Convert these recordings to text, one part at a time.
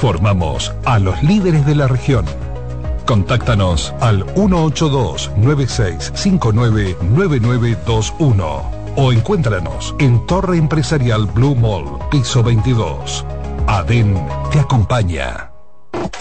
Formamos a los líderes de la región. Contáctanos al 182-9659-9921 o encuéntranos en Torre Empresarial Blue Mall, piso 22. ADEN te acompaña.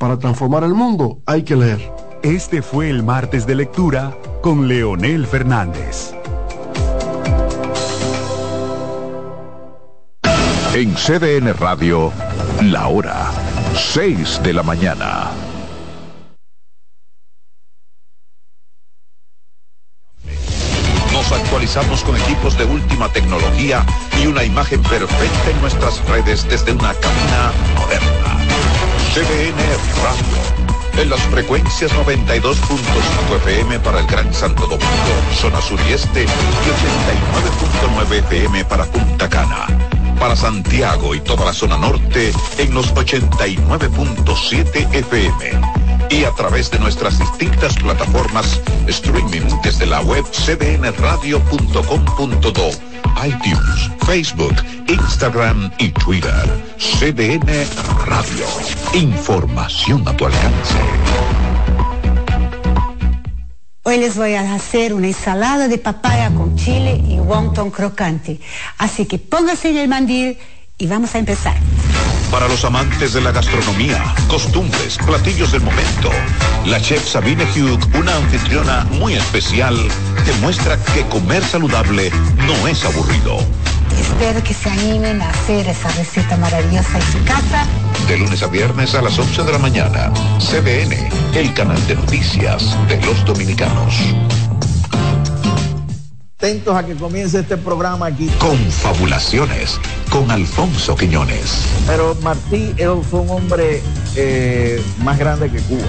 Para transformar el mundo hay que leer. Este fue el martes de lectura con Leonel Fernández. En CDN Radio, la hora 6 de la mañana. Nos actualizamos con equipos de última tecnología y una imagen perfecta en nuestras redes desde una cabina moderna CDN Radio. En las frecuencias 92.5 FM para el Gran Santo Domingo, zona sur y este, y 89.9 FM para Punta Cana. Para Santiago y toda la zona norte en los 89.7 FM. Y a través de nuestras distintas plataformas streaming desde la web cdnradio.com.do iTunes, Facebook, Instagram y Twitter. CDN Radio. Información a tu alcance. Hoy les voy a hacer una ensalada de papaya con chile y wonton crocante. Así que póngase en el mandil y vamos a empezar. Para los amantes de la gastronomía, costumbres, platillos del momento, la chef Sabine Hugh, una anfitriona muy especial, demuestra que comer saludable no es aburrido. Espero que se animen a hacer esa receta maravillosa en su casa. De lunes a viernes a las 11 de la mañana, CBN, el canal de noticias de los dominicanos atentos a que comience este programa aquí. Confabulaciones con Alfonso Quiñones. Pero Martí fue un hombre eh, más grande que Cuba.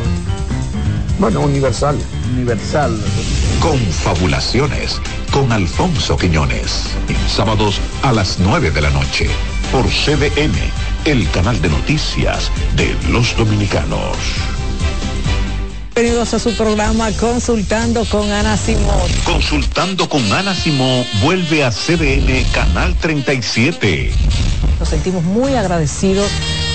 Bueno, universal. Universal. Confabulaciones con Alfonso Quiñones. Sábados a las 9 de la noche por CDN, el canal de noticias de los dominicanos. Bienvenidos a su programa Consultando con Ana Simón. Consultando con Ana Simón vuelve a CDN Canal 37. Nos sentimos muy agradecidos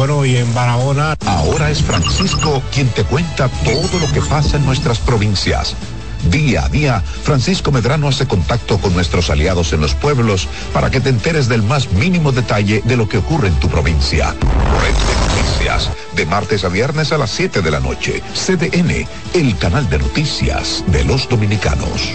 Bueno, y en Barahona. Ahora es Francisco quien te cuenta todo lo que pasa en nuestras provincias. Día a día, Francisco Medrano hace contacto con nuestros aliados en los pueblos para que te enteres del más mínimo detalle de lo que ocurre en tu provincia. Red de Noticias, de martes a viernes a las 7 de la noche. CDN, el canal de noticias de los dominicanos.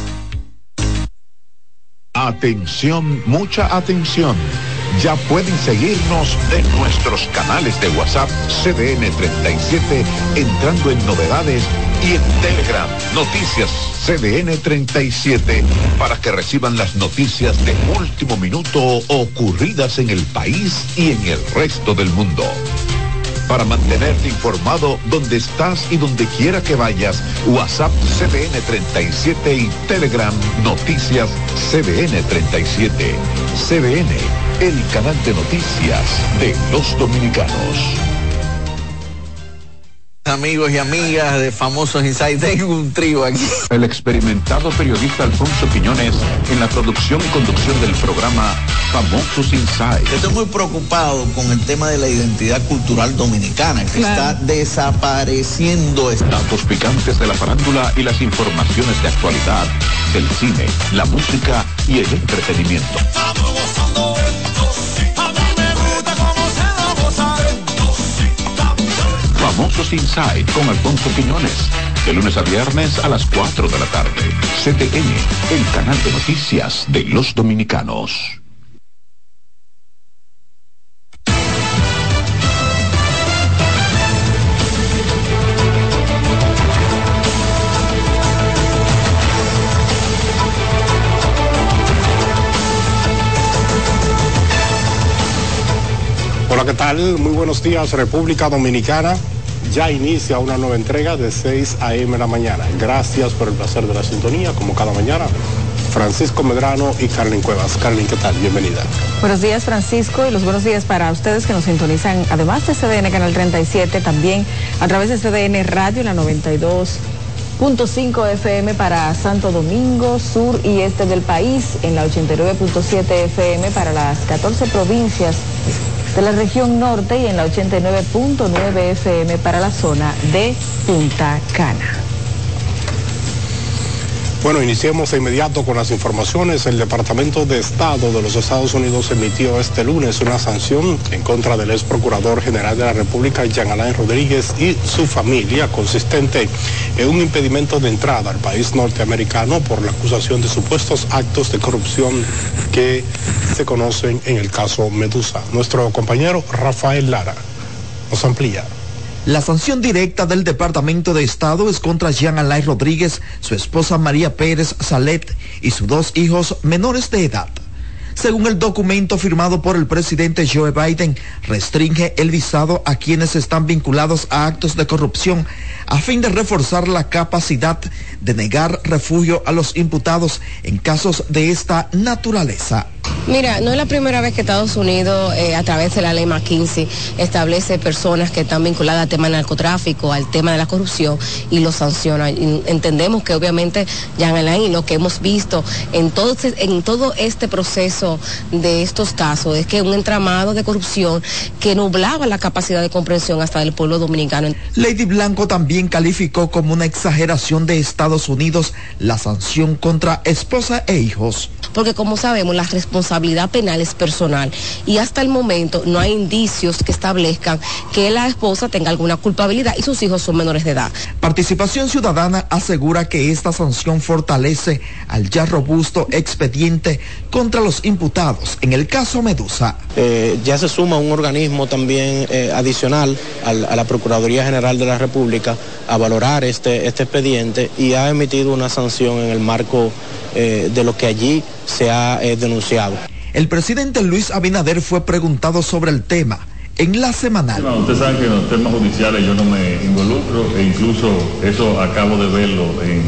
Atención, mucha atención. Ya pueden seguirnos en nuestros canales de WhatsApp CDN 37 entrando en novedades y en Telegram Noticias CDN 37 para que reciban las noticias de último minuto ocurridas en el país y en el resto del mundo. Para mantenerte informado donde estás y donde quiera que vayas, WhatsApp CDN 37 y Telegram Noticias CDN 37. CDN, el canal de noticias de los dominicanos. Amigos y amigas de Famosos Inside, tengo un trío aquí. El experimentado periodista Alfonso Quiñones en la producción y conducción del programa Famosos Inside. Estoy muy preocupado con el tema de la identidad cultural dominicana, que está desapareciendo. Datos picantes de la farándula y las informaciones de actualidad del cine, la música y el entretenimiento. Famosos Inside con Alfonso Quiñones. De lunes a viernes a las 4 de la tarde. CTN, el canal de noticias de los dominicanos. Muy buenos días, República Dominicana. Ya inicia una nueva entrega de 6 a.m. la mañana. Gracias por el placer de la sintonía, como cada mañana. Francisco Medrano y Carlin Cuevas. Carlin, ¿qué tal? Bienvenida. Buenos días, Francisco, y los buenos días para ustedes que nos sintonizan, además de CDN Canal 37, también a través de CDN Radio, la 92.5 FM para Santo Domingo, sur y este del país, en la 89.7 FM para las 14 provincias de la región norte y en la 89.9 FM para la zona de Punta Cana. Bueno, iniciemos de inmediato con las informaciones. El Departamento de Estado de los Estados Unidos emitió este lunes una sanción en contra del ex procurador general de la República, Jean Alain Rodríguez, y su familia, consistente en un impedimento de entrada al país norteamericano por la acusación de supuestos actos de corrupción que se conocen en el caso Medusa. Nuestro compañero Rafael Lara nos amplía. La sanción directa del Departamento de Estado es contra Jean Alain Rodríguez, su esposa María Pérez Salet y sus dos hijos menores de edad. Según el documento firmado por el presidente Joe Biden, restringe el visado a quienes están vinculados a actos de corrupción a fin de reforzar la capacidad de negar refugio a los imputados en casos de esta naturaleza. Mira, no es la primera vez que Estados Unidos, eh, a través de la ley McKinsey, establece personas que están vinculadas al tema del narcotráfico, al tema de la corrupción y los sanciona. Y entendemos que obviamente, Jean Alain, y lo que hemos visto en todo, este, en todo este proceso de estos casos es que un entramado de corrupción que nublaba la capacidad de comprensión hasta del pueblo dominicano. Lady Blanco también calificó como una exageración de Estados Unidos la sanción contra esposa e hijos. Porque como sabemos, la responsabilidad penal es personal y hasta el momento no hay indicios que establezcan que la esposa tenga alguna culpabilidad y sus hijos son menores de edad. Participación Ciudadana asegura que esta sanción fortalece al ya robusto expediente contra los imputados en el caso Medusa. Eh, ya se suma un organismo también eh, adicional al, a la Procuraduría General de la República a valorar este, este expediente y ha emitido una sanción en el marco eh, de lo que allí se ha eh, denunciado. El presidente Luis Abinader fue preguntado sobre el tema en la semanal. No, usted sabe que en los temas judiciales yo no me involucro e incluso eso acabo de verlo en,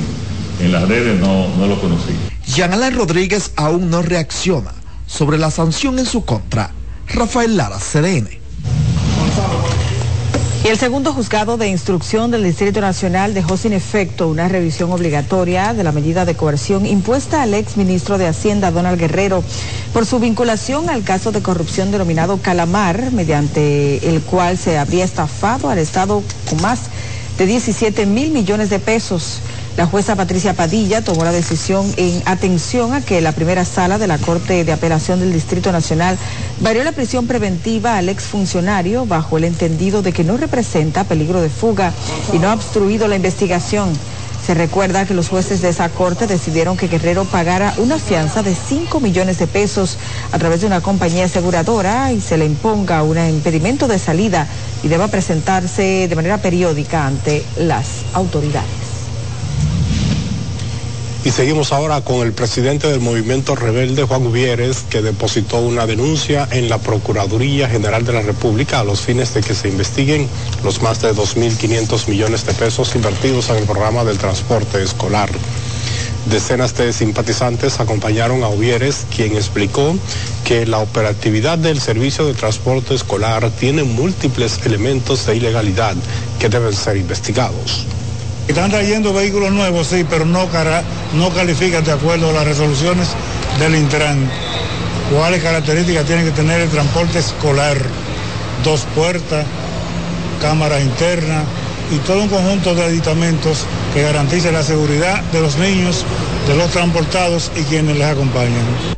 en las redes, no, no lo conocí. Jean Rodríguez aún no reacciona sobre la sanción en su contra. Rafael Lara, CDN. Y el segundo juzgado de instrucción del Distrito Nacional dejó sin efecto una revisión obligatoria de la medida de coerción impuesta al ex ministro de Hacienda, Donald Guerrero, por su vinculación al caso de corrupción denominado Calamar, mediante el cual se habría estafado al Estado con más de 17 mil millones de pesos. La jueza Patricia Padilla tomó la decisión en atención a que la primera sala de la Corte de Apelación del Distrito Nacional varió la prisión preventiva al exfuncionario bajo el entendido de que no representa peligro de fuga y no ha obstruido la investigación. Se recuerda que los jueces de esa corte decidieron que Guerrero pagara una fianza de 5 millones de pesos a través de una compañía aseguradora y se le imponga un impedimento de salida y deba presentarse de manera periódica ante las autoridades. Y seguimos ahora con el presidente del movimiento rebelde, Juan Gubieres, que depositó una denuncia en la Procuraduría General de la República a los fines de que se investiguen los más de 2.500 millones de pesos invertidos en el programa del transporte escolar. Decenas de simpatizantes acompañaron a Uvieres, quien explicó que la operatividad del servicio de transporte escolar tiene múltiples elementos de ilegalidad que deben ser investigados. Están trayendo vehículos nuevos, sí, pero no, no califican de acuerdo a las resoluciones del Intran. ¿Cuáles características tiene que tener el transporte escolar? Dos puertas, cámaras internas y todo un conjunto de aditamentos que garanticen la seguridad de los niños, de los transportados y quienes les acompañan.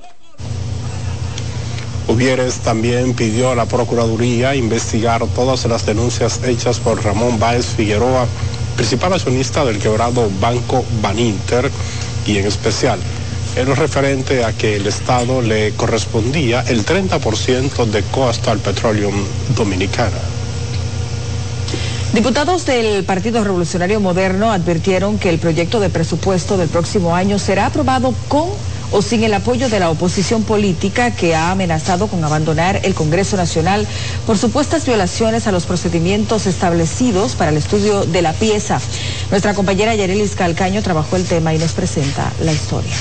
Uvieres también pidió a la Procuraduría investigar todas las denuncias hechas por Ramón Báez Figueroa principal accionista del quebrado Banco Baninter y en especial en lo referente a que el Estado le correspondía el 30% de Coastal Petroleum Dominicana. Diputados del Partido Revolucionario Moderno advirtieron que el proyecto de presupuesto del próximo año será aprobado con o sin el apoyo de la oposición política que ha amenazado con abandonar el Congreso Nacional por supuestas violaciones a los procedimientos establecidos para el estudio de la pieza. Nuestra compañera Yarelis Calcaño trabajó el tema y nos presenta la historia.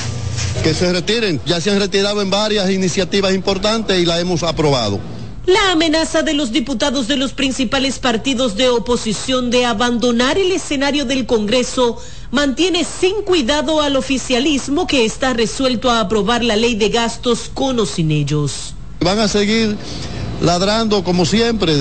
Que se retiren, ya se han retirado en varias iniciativas importantes y la hemos aprobado. La amenaza de los diputados de los principales partidos de oposición de abandonar el escenario del Congreso mantiene sin cuidado al oficialismo que está resuelto a aprobar la ley de gastos con o sin ellos. Van a seguir ladrando como siempre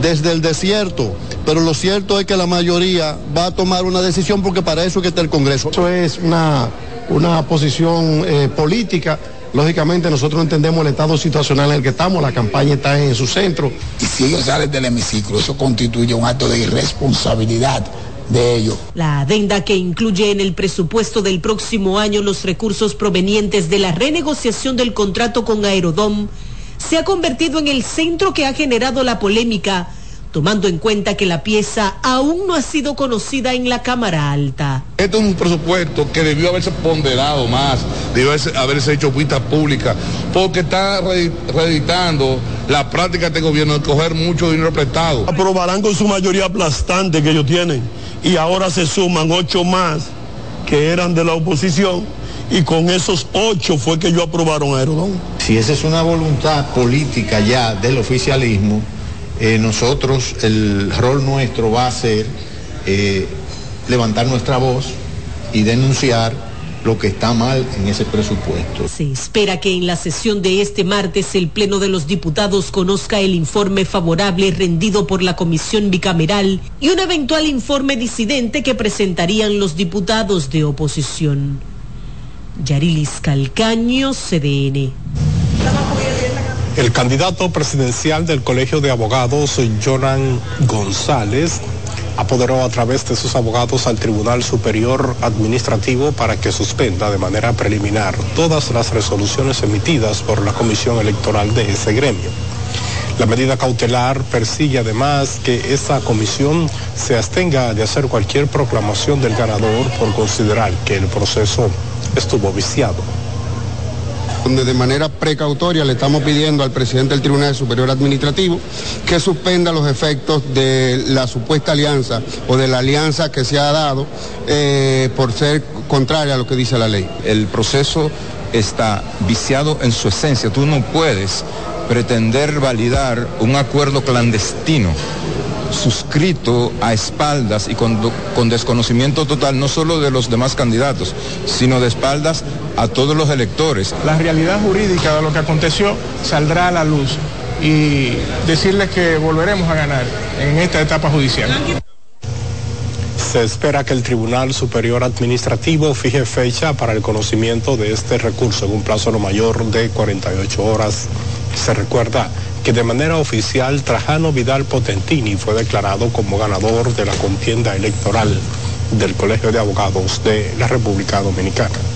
desde el desierto, pero lo cierto es que la mayoría va a tomar una decisión porque para eso que está el Congreso. Eso es una, una posición eh, política Lógicamente nosotros entendemos el estado situacional en el que estamos, la campaña está en su centro. Y si ellos salen del hemiciclo, eso constituye un acto de irresponsabilidad de ellos. La adenda que incluye en el presupuesto del próximo año los recursos provenientes de la renegociación del contrato con Aerodom se ha convertido en el centro que ha generado la polémica tomando en cuenta que la pieza aún no ha sido conocida en la Cámara Alta. Esto es un presupuesto que debió haberse ponderado más, debió haberse, hecho vista pública, porque está reeditando la práctica de este gobierno de coger mucho dinero prestado. Aprobarán con su mayoría aplastante que ellos tienen y ahora se suman ocho más que eran de la oposición y con esos ocho fue que ellos aprobaron a Aerodón. Si esa es una voluntad política ya del oficialismo, eh, nosotros, el rol nuestro va a ser eh, levantar nuestra voz y denunciar lo que está mal en ese presupuesto. Se espera que en la sesión de este martes el Pleno de los Diputados conozca el informe favorable rendido por la Comisión Bicameral y un eventual informe disidente que presentarían los diputados de oposición. Yarilis Calcaño, CDN. El candidato presidencial del Colegio de Abogados, Jonan González, apoderó a través de sus abogados al Tribunal Superior Administrativo para que suspenda de manera preliminar todas las resoluciones emitidas por la Comisión Electoral de ese gremio. La medida cautelar persigue además que esa comisión se abstenga de hacer cualquier proclamación del ganador por considerar que el proceso estuvo viciado donde de manera precautoria le estamos pidiendo al presidente del Tribunal Superior Administrativo que suspenda los efectos de la supuesta alianza o de la alianza que se ha dado eh, por ser contraria a lo que dice la ley. El proceso está viciado en su esencia. Tú no puedes pretender validar un acuerdo clandestino suscrito a espaldas y con, con, desconocimiento total no solo de los demás candidatos, sino de espaldas a todos los electores. La realidad jurídica de lo que aconteció saldrá a la luz y decirles que volveremos a ganar en esta etapa judicial. Se espera que el Tribunal Superior Administrativo fije fecha para el conocimiento de este recurso en un plazo no mayor de 48 horas. Se recuerda que de manera oficial Trajano Vidal Potentini fue declarado como ganador de la contienda electoral del Colegio de Abogados de la República Dominicana.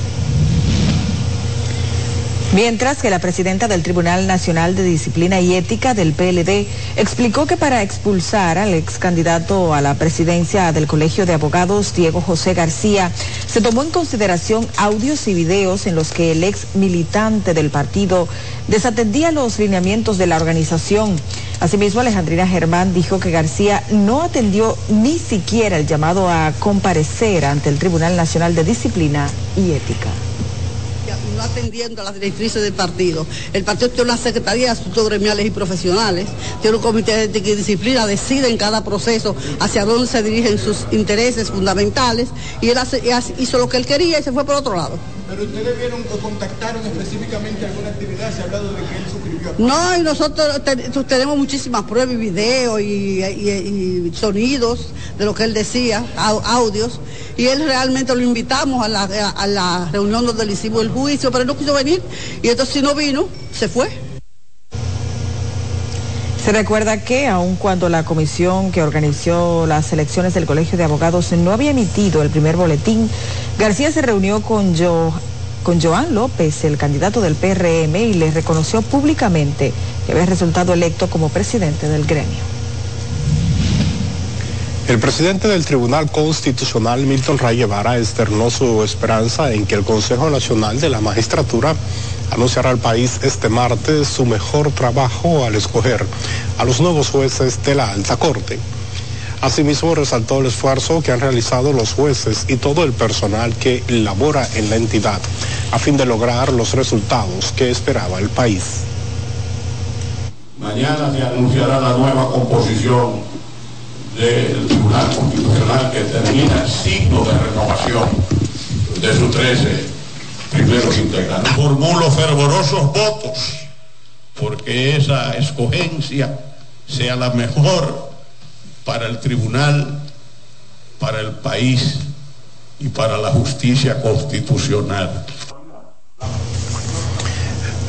Mientras que la presidenta del Tribunal Nacional de Disciplina y Ética del PLD explicó que para expulsar al ex candidato a la presidencia del Colegio de Abogados, Diego José García, se tomó en consideración audios y videos en los que el ex militante del partido desatendía los lineamientos de la organización. Asimismo, Alejandrina Germán dijo que García no atendió ni siquiera el llamado a comparecer ante el Tribunal Nacional de Disciplina y Ética no atendiendo a las directrices del partido. El partido tiene una secretaría de asuntos gremiales y profesionales, tiene un comité de disciplina, decide en cada proceso hacia dónde se dirigen sus intereses fundamentales y él hace, hizo lo que él quería y se fue por otro lado. Pero ustedes vieron o contactaron específicamente alguna actividad, se ha hablado de que él suscribió. No, y nosotros tenemos muchísimas pruebas y videos y, sonidos de lo que él decía, audios, y él realmente lo invitamos a la, a la reunión donde le hicimos el juicio, pero él no quiso venir, y entonces si no vino, se fue. Se recuerda que aun cuando la comisión que organizó las elecciones del Colegio de Abogados no había emitido el primer boletín, García se reunió con, Joan López, el candidato del PRM, y le reconoció públicamente que había resultado electo como presidente del gremio. El presidente del Tribunal Constitucional, Milton Ray Guevara, externó su esperanza en que el Consejo Nacional de la Magistratura anunciará al país este martes su mejor trabajo al escoger a los nuevos jueces de la alta corte. Asimismo, resaltó el esfuerzo que han realizado los jueces y todo el personal que labora en la entidad a fin de lograr los resultados que esperaba el país. Mañana se anunciará la nueva composición del Tribunal Constitucional que termina el ciclo de renovación de sus 13 primeros integrantes. Formulo fervorosos votos porque esa escogencia sea la mejor para el tribunal, para el país y para la justicia constitucional.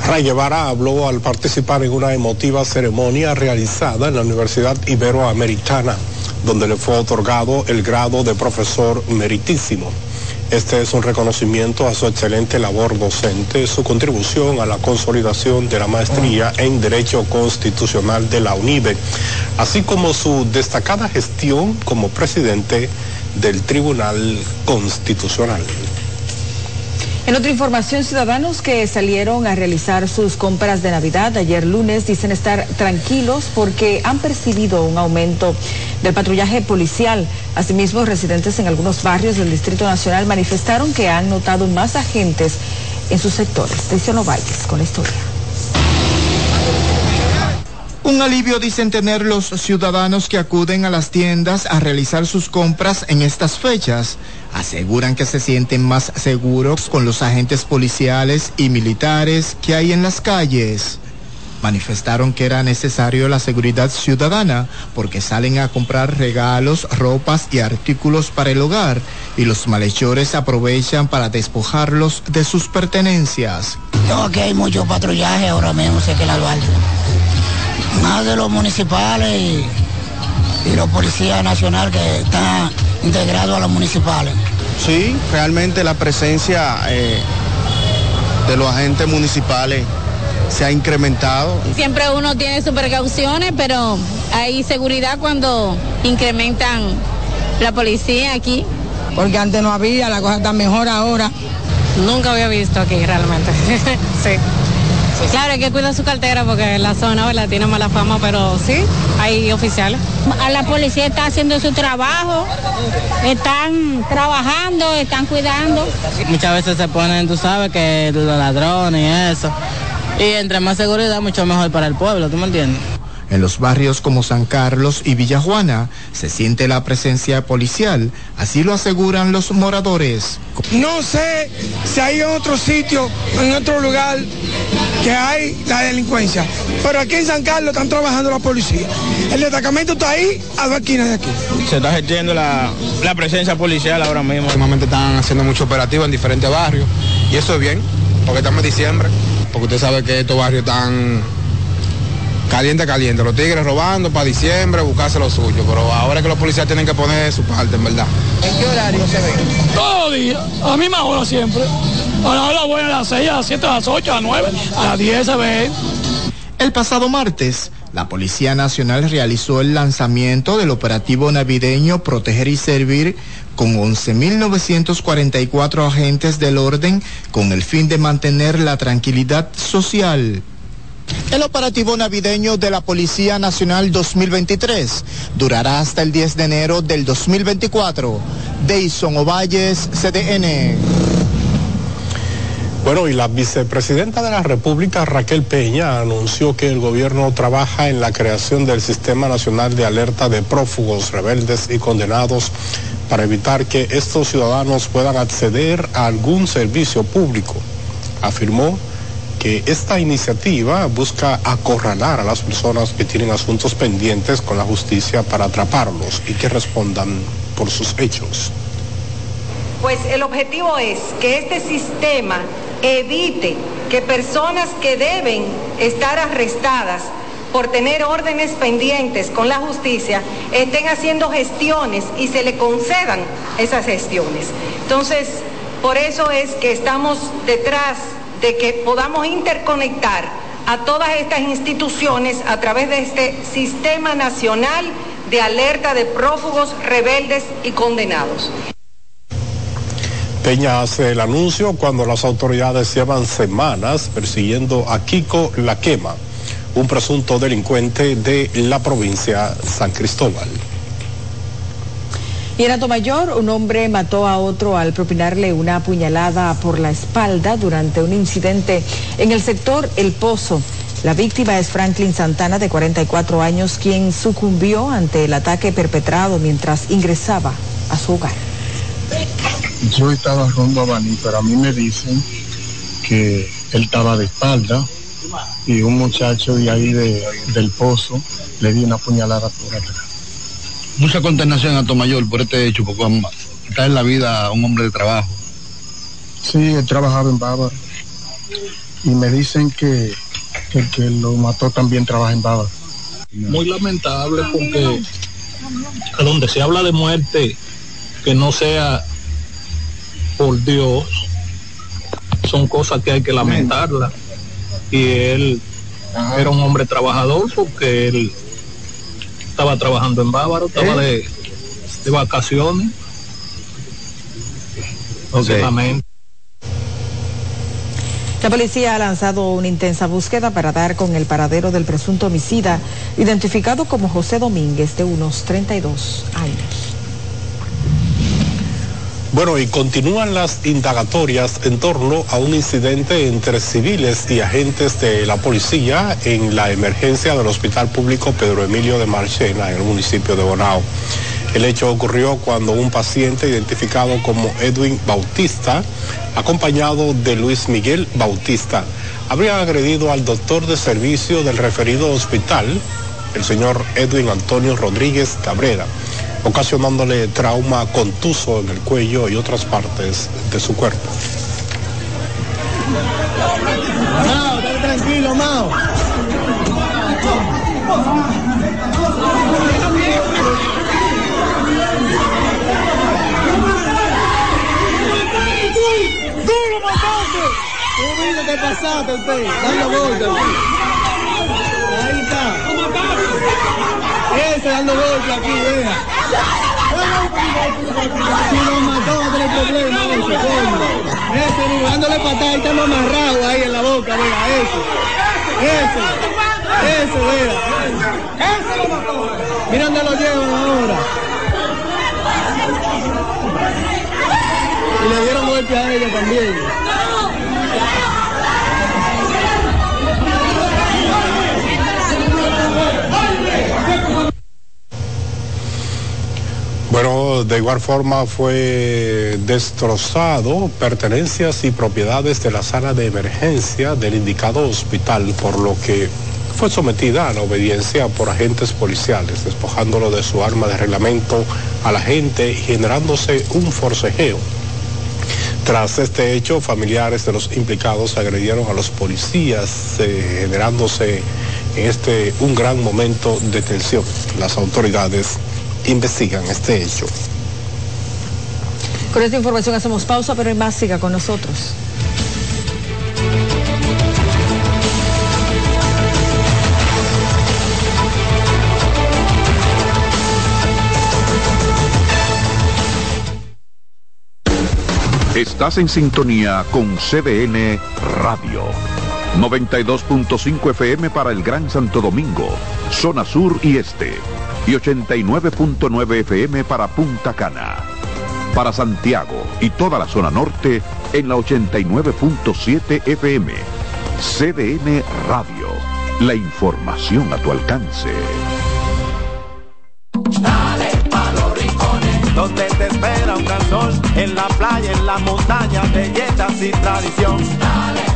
Ray Guevara habló al participar en una emotiva ceremonia realizada en la Universidad Iberoamericana, donde le fue otorgado el grado de profesor meritísimo. Este es un reconocimiento a su excelente labor docente, su contribución a la consolidación de la maestría en Derecho Constitucional de la UNIBE, así como su destacada gestión como presidente del Tribunal Constitucional. En otra información, ciudadanos que salieron a realizar sus compras de Navidad ayer lunes dicen estar tranquilos porque han percibido un aumento del patrullaje policial. Asimismo, residentes en algunos barrios del Distrito Nacional manifestaron que han notado más agentes en sus sectores. Cristiano Valles con la historia. Un alivio dicen tener los ciudadanos que acuden a las tiendas a realizar sus compras en estas fechas. Aseguran que se sienten más seguros con los agentes policiales y militares que hay en las calles. Manifestaron que era necesario la seguridad ciudadana porque salen a comprar regalos, ropas y artículos para el hogar y los malhechores aprovechan para despojarlos de sus pertenencias. No, hay mucho patrullaje ahora mismo, sé que la más de los municipales y, los policías nacionales que están integrados a los municipales. Sí, realmente la presencia eh, de los agentes municipales se ha incrementado. Siempre uno tiene sus precauciones, pero hay seguridad cuando incrementan la policía aquí. Porque antes no había, la cosa está mejor ahora. Nunca había visto aquí realmente. sí. Claro, hay que cuidar su cartera porque la zona la tiene mala fama, pero sí, hay oficiales. La policía está haciendo su trabajo, están trabajando, están cuidando. Muchas veces se ponen, tú sabes, que los ladrones y eso. Y entre más seguridad, mucho mejor para el pueblo, ¿tú me entiendes? En los barrios como San Carlos y Villajuana se siente la presencia policial, así lo aseguran los moradores. No sé si hay otro sitio, en otro lugar que hay la delincuencia, pero aquí en San Carlos están trabajando la policía. El destacamento está ahí a dos esquinas de aquí. Se está ejerciendo la, la presencia policial ahora mismo. Últimamente están haciendo mucho operativo en diferentes barrios y eso es bien, porque estamos en diciembre, porque usted sabe que estos barrios están caliente, caliente. Los tigres robando para diciembre, buscarse lo suyo. Pero ahora que los policías tienen que poner su parte, en verdad. ¿En qué horario se ve? Todos los días, a la misma hora siempre. A la hora buena, a las 6, a las 7, a las 8, a las 9, a las 10 se ve. El pasado martes, la Policía Nacional realizó el lanzamiento del operativo navideño Proteger y Servir con 11.944 agentes del orden con el fin de mantener la tranquilidad social. El operativo navideño de la Policía Nacional 2023 durará hasta el 10 de enero del 2024. Deison Ovalles, CDN. Bueno, y la vicepresidenta de la República, Raquel Peña, anunció que el gobierno trabaja en la creación del Sistema Nacional de Alerta de Prófugos, Rebeldes y Condenados para evitar que estos ciudadanos puedan acceder a algún servicio público. Afirmó que esta iniciativa busca acorralar a las personas que tienen asuntos pendientes con la justicia para atraparlos y que respondan por sus hechos. Pues el objetivo es que este sistema evite que personas que deben estar arrestadas por tener órdenes pendientes con la justicia estén haciendo gestiones y se le concedan esas gestiones. Entonces, por eso es que estamos detrás de que podamos interconectar a todas estas instituciones a través de este Sistema Nacional de Alerta de Prófugos, Rebeldes y Condenados. Peña hace el anuncio cuando las autoridades llevan semanas persiguiendo a Kiko La Quema, un presunto delincuente de la provincia San Cristóbal. Y en Mayor, un hombre mató a otro al propinarle una puñalada por la espalda durante un incidente en el sector El Pozo. La víctima es Franklin Santana, de 44 años, quien sucumbió ante el ataque perpetrado mientras ingresaba a su hogar. Yo estaba rumbo a Baní, pero a mí me dicen que él estaba de espalda y un muchacho de ahí de, del pozo le dio una puñalada por atrás mucha consternación a Tomayor por este hecho, porque está en la vida un hombre de trabajo. Sí, he trabajado en Bávaro. Y me dicen que, el que lo mató también trabaja en Bávaro. Muy lamentable porque a donde se habla de muerte, que no sea por Dios, son cosas que hay que lamentarlas. Y él era un hombre trabajador porque él estaba trabajando en Bávaro, estaba ¿Eh? de, de vacaciones. Okay. La policía ha lanzado una intensa búsqueda para dar con el paradero del presunto homicida, identificado como José Domínguez, de unos 32 años. Bueno, y continúan las indagatorias en torno a un incidente entre civiles y agentes de la policía en la emergencia del Hospital Público Pedro Emilio de Marchena, en el municipio de Bonao. El hecho ocurrió cuando un paciente identificado como Edwin Bautista, acompañado de Luis Miguel Bautista, habría agredido al doctor de servicio del referido hospital, el señor Edwin Antonio Rodríguez Cabrera ocasionándole trauma contuso en el cuello y otras partes de su cuerpo. Mao, tranquilo, Mao. ¡Tú lo mataste! ¡Tú viste que pasaste usted! Dando golpes. Ahí está. Ese dando golpes aquí, vea. Si lo mató, va a tener problemas ese, coño. Ese, digo, dándole patada, está amarrado ahí en la boca, vea, ese. Ese. Ese, vea. Ese lo mató. Mira dónde lo llevan ahora. Y le dieron golpe a ella también. Bueno, de igual forma fue destrozado pertenencias y propiedades de la sala de emergencia del indicado hospital, por lo que fue sometida a la obediencia por agentes policiales, despojándolo de su arma de reglamento a la gente y generándose un forcejeo. Tras este hecho, familiares de los implicados agredieron a los policías, eh, generándose en este un gran momento de tensión. Las autoridades investigan este hecho. Con esta información hacemos pausa, pero hay más, siga con nosotros. Estás en sintonía con CDN Radio. 92.5 FM para el Gran Santo Domingo, zona sur y este. Y 89.9 FM para Punta Cana. Para Santiago y toda la zona norte en la 89.7 FM. CDN Radio. La información a tu alcance. Dale pa' los rincones, donde te espera un gran sol, en la playa, en la montaña, belletas y tradición. Dale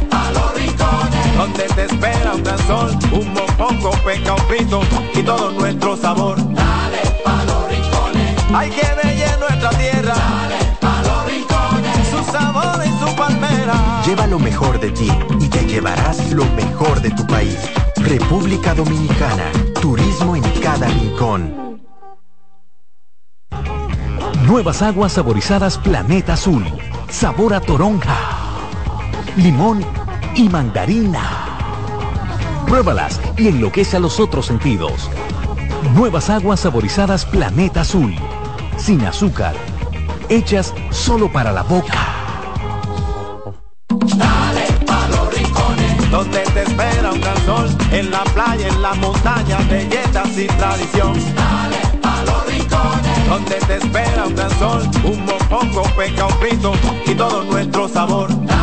donde te espera un gran sol, un mopongo, peca, un pito y todo nuestro sabor. Dale pa' los rincones, hay que bella nuestra tierra. Dale pa' los rincones, su sabor y su palmera. Lleva lo mejor de ti y te llevarás lo mejor de tu país. República Dominicana, turismo en cada rincón. Nuevas aguas saborizadas Planeta Azul. Sabor a toronja, limón y mandarina. Pruébalas y enloquece a los otros sentidos. Nuevas aguas saborizadas Planeta Azul. Sin azúcar. Hechas solo para la boca. Dale pa' los rincones, donde te espera un gran sol, en la playa, en la montaña, belletas y tradición. Dale pa' los rincones, donde te espera un gran sol, un mopongo, peca, un pito y todo nuestro sabor. Dale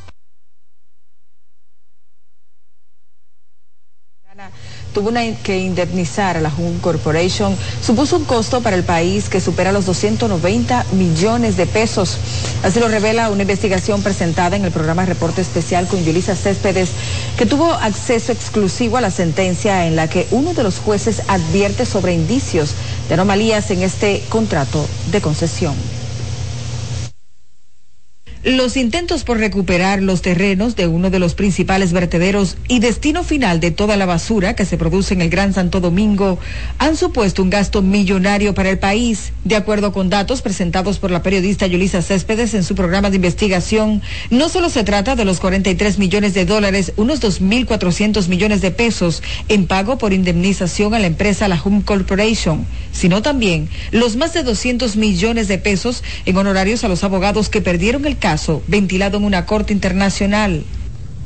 Tuvo una- que indemnizar a la Home Corporation supuso un costo para el país que supera los 290 millones de pesos. Así lo revela una investigación presentada en el programa Reporte Especial con Yulisa Céspedes, que tuvo acceso exclusivo a la sentencia en la que uno de los jueces advierte sobre indicios de anomalías en este contrato de concesión. Los intentos por recuperar los terrenos de uno de los principales vertederos y destino final de toda la basura que se produce en el Gran Santo Domingo han supuesto un gasto millonario para el país. De acuerdo con datos presentados por la periodista Yulisa Céspedes en su programa de investigación, no solo se trata de los 43 millones de dólares, unos 2.400 millones de pesos en pago por indemnización a la empresa La Home Corporation, sino también los más de 200 millones de pesos en honorarios a los abogados que perdieron el caso ventilado en una corte internacional.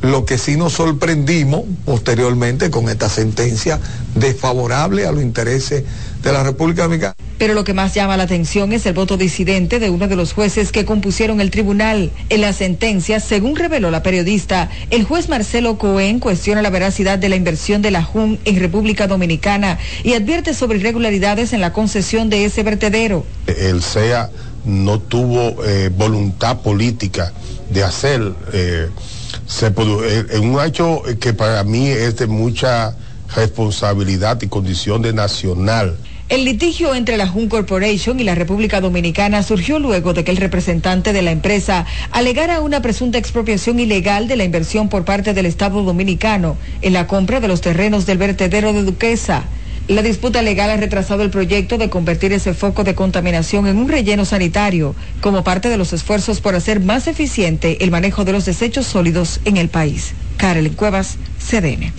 Lo que sí nos sorprendimos posteriormente con esta sentencia desfavorable a los intereses de la República Dominicana. Pero lo que más llama la atención es el voto disidente de uno de los jueces que compusieron el tribunal. En la sentencia, según reveló la periodista, el juez Marcelo Cohen cuestiona la veracidad de la inversión de la JUN en República Dominicana y advierte sobre irregularidades en la concesión de ese vertedero. el CEA no tuvo eh, voluntad política de hacer eh, eh, un hecho que para mí es de mucha responsabilidad y condición de nacional. El litigio entre la Jun Corporation y la República Dominicana surgió luego de que el representante de la empresa alegara una presunta expropiación ilegal de la inversión por parte del Estado dominicano en la compra de los terrenos del vertedero de Duquesa. La disputa legal ha retrasado el proyecto de convertir ese foco de contaminación en un relleno sanitario como parte de los esfuerzos por hacer más eficiente el manejo de los desechos sólidos en el país. Carolyn Cuevas, CDN.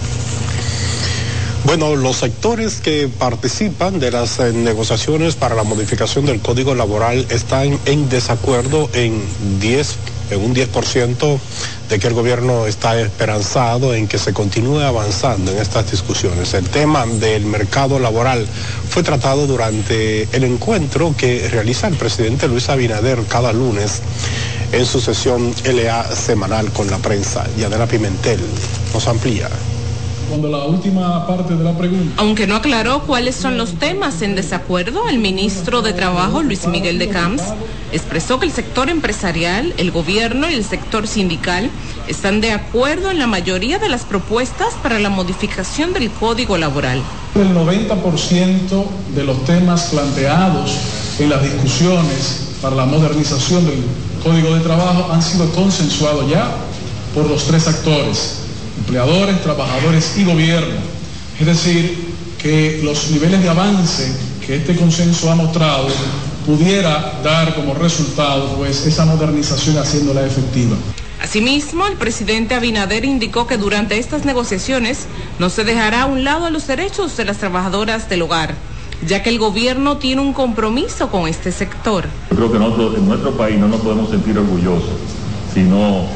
Bueno, los sectores que participan de las eh, negociaciones para la modificación del Código Laboral están en desacuerdo en 10 en un 10% de que el gobierno está esperanzado en que se continúe avanzando en estas discusiones. El tema del mercado laboral fue tratado durante el encuentro que realiza el presidente Luis Abinader cada lunes en su sesión LA semanal con la prensa. Yanela Pimentel nos amplía cuando la última parte de la pregunta. Aunque no aclaró cuáles son los temas en desacuerdo, el ministro de Trabajo, Luis Miguel de Camps, expresó que el sector empresarial, el gobierno y el sector sindical están de acuerdo en la mayoría de las propuestas para la modificación del Código Laboral. El 90% de los temas planteados en las discusiones para la modernización del Código de Trabajo han sido consensuados ya por los tres actores empleadores, trabajadores y gobierno. Es decir, que los niveles de avance que este consenso ha mostrado pudiera dar como resultado pues esa modernización haciéndola efectiva. Asimismo, el presidente Abinader indicó que durante estas negociaciones no se dejará a un lado los derechos de las trabajadoras del hogar, ya que el gobierno tiene un compromiso con este sector. Yo creo que nosotros en nuestro país no nos podemos sentir orgullosos, sino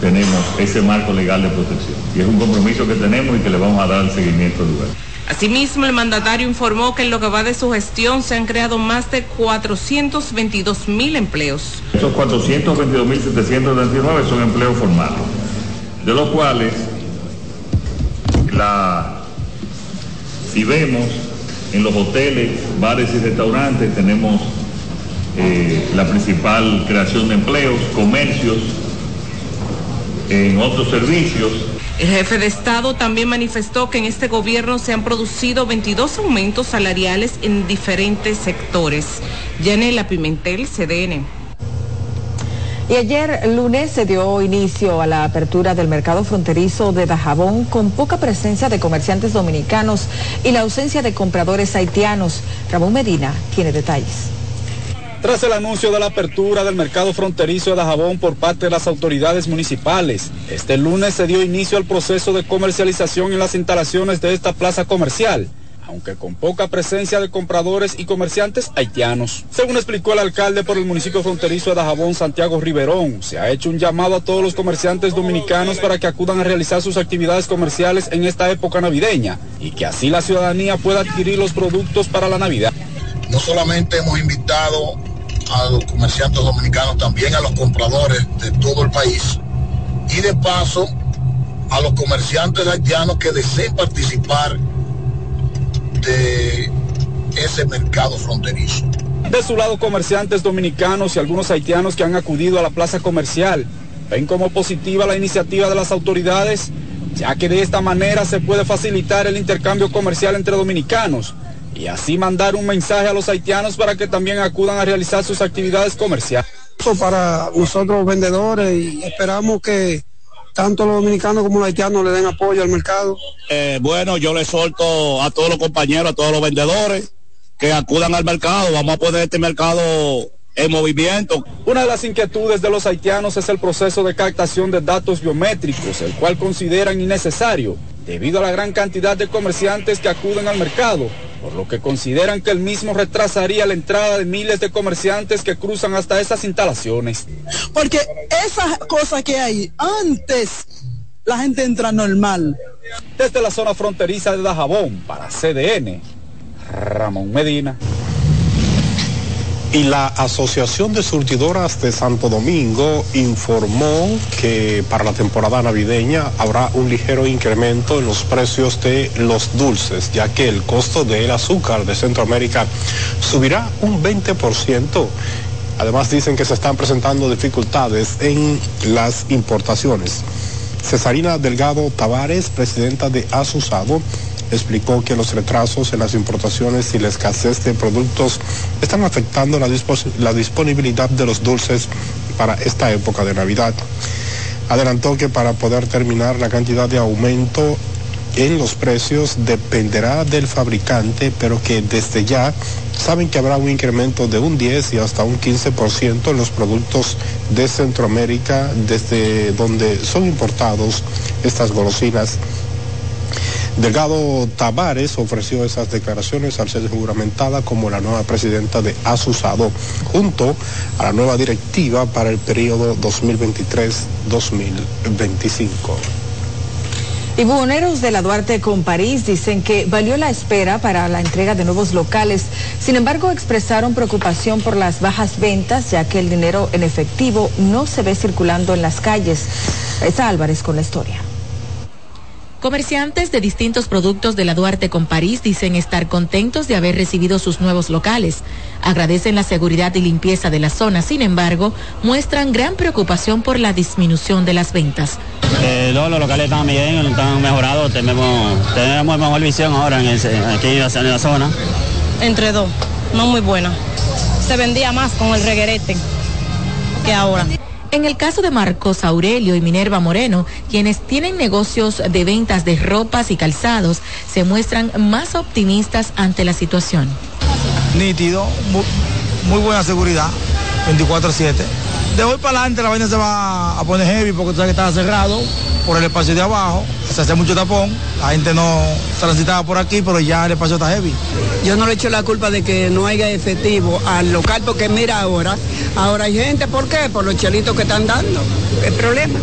tenemos ese marco legal de protección. Y es un compromiso que tenemos y que le vamos a dar el seguimiento al lugar. Asimismo, el mandatario informó que en lo que va de su gestión se han creado más de 422 mil empleos. Esos 422 mil 739 son empleos formales, de los cuales la, si vemos en los hoteles, bares y restaurantes tenemos eh, la principal creación de empleos, comercios, en otros servicios. El jefe de Estado también manifestó que en este gobierno se han producido 22 aumentos salariales en diferentes sectores. Yanela Pimentel, CDN. Y ayer lunes se dio inicio a la apertura del mercado fronterizo de Dajabón con poca presencia de comerciantes dominicanos y la ausencia de compradores haitianos. Ramón Medina tiene detalles. Tras el anuncio de la apertura del mercado fronterizo de Dajabón por parte de las autoridades municipales, este lunes se dio inicio al proceso de comercialización en las instalaciones de esta plaza comercial aunque con poca presencia de compradores y comerciantes haitianos. Según explicó el alcalde por el municipio fronterizo de Dajabón, Santiago Riverón, se ha hecho un llamado a todos los comerciantes dominicanos para que acudan a realizar sus actividades comerciales en esta época navideña y que así la ciudadanía pueda adquirir los productos para la Navidad. No solamente hemos invitado a los comerciantes dominicanos, también a los compradores de todo el país y de paso a los comerciantes haitianos que deseen participar de ese mercado fronterizo. De su lado, comerciantes dominicanos y algunos haitianos que han acudido a la plaza comercial ven como positiva la iniciativa de las autoridades, ya que de esta manera se puede facilitar el intercambio comercial entre dominicanos y así mandar un mensaje a los haitianos para que también acudan a realizar sus actividades comerciales. Para nosotros vendedores y esperamos que tanto los dominicanos como los haitianos le den apoyo al mercado. Eh, bueno, yo le solto a todos los compañeros, a todos los vendedores que acudan al mercado. Vamos a poner este mercado en movimiento. Una de las inquietudes de los haitianos es el proceso de captación de datos biométricos, el cual consideran innecesario debido a la gran cantidad de comerciantes que acuden al mercado, por lo que consideran que el mismo retrasaría la entrada de miles de comerciantes que cruzan hasta esas instalaciones. Porque esas cosas que hay antes, la gente entra normal. Desde la zona fronteriza de Dajabón, para CDN, Ramón Medina. Y la Asociación de Surtidoras de Santo Domingo informó que para la temporada navideña habrá un ligero incremento en los precios de los dulces, ya que el costo del azúcar de Centroamérica subirá un 20%. Además dicen que se están presentando dificultades en las importaciones. Cesarina Delgado Tavares, presidenta de Asusado, explicó que los retrasos en las importaciones y la escasez de productos están afectando la, disponibilidad de los dulces para esta época de Navidad. Adelantó que para poder terminar la cantidad de aumento en los precios dependerá del fabricante, pero que desde ya saben que habrá un incremento de un 10 y hasta un 15% en los productos de Centroamérica, desde donde son importados estas golosinas. Delgado Tavares ofreció esas declaraciones al ser juramentada como la nueva presidenta de Asusado, junto a la nueva directiva para el periodo 2023-2025. Y buhoneros de la Duarte con París dicen que valió la espera para la entrega de nuevos locales. Sin embargo, expresaron preocupación por las bajas ventas, ya que el dinero en efectivo no se ve circulando en las calles. Es Álvarez con la historia. Comerciantes de distintos productos de la Duarte con París dicen estar contentos de haber recibido sus nuevos locales. Agradecen la seguridad y limpieza de la zona, sin embargo, muestran gran preocupación por la disminución de las ventas. Eh, los locales están bien, están mejorados, tenemos, tenemos mejor visión ahora en aquí en la zona. Entre dos, no muy buena. Se vendía más con el reguerete que ahora. En el caso de Marcos Aurelio y Minerva Moreno, quienes tienen negocios de ventas de ropas y calzados, se muestran más optimistas ante la situación. Nítido, muy, buena seguridad, 24-7. De hoy para adelante la vaina se va a poner heavy porque tú sabes que está cerrado por el espacio de abajo, se hace mucho tapón, la gente no transitaba por aquí, pero ya el espacio está heavy. Yo no le echo la culpa de que no haya efectivo al local, porque mira ahora, ahora hay gente, ¿por qué? Por los chelitos que están dando, el problema.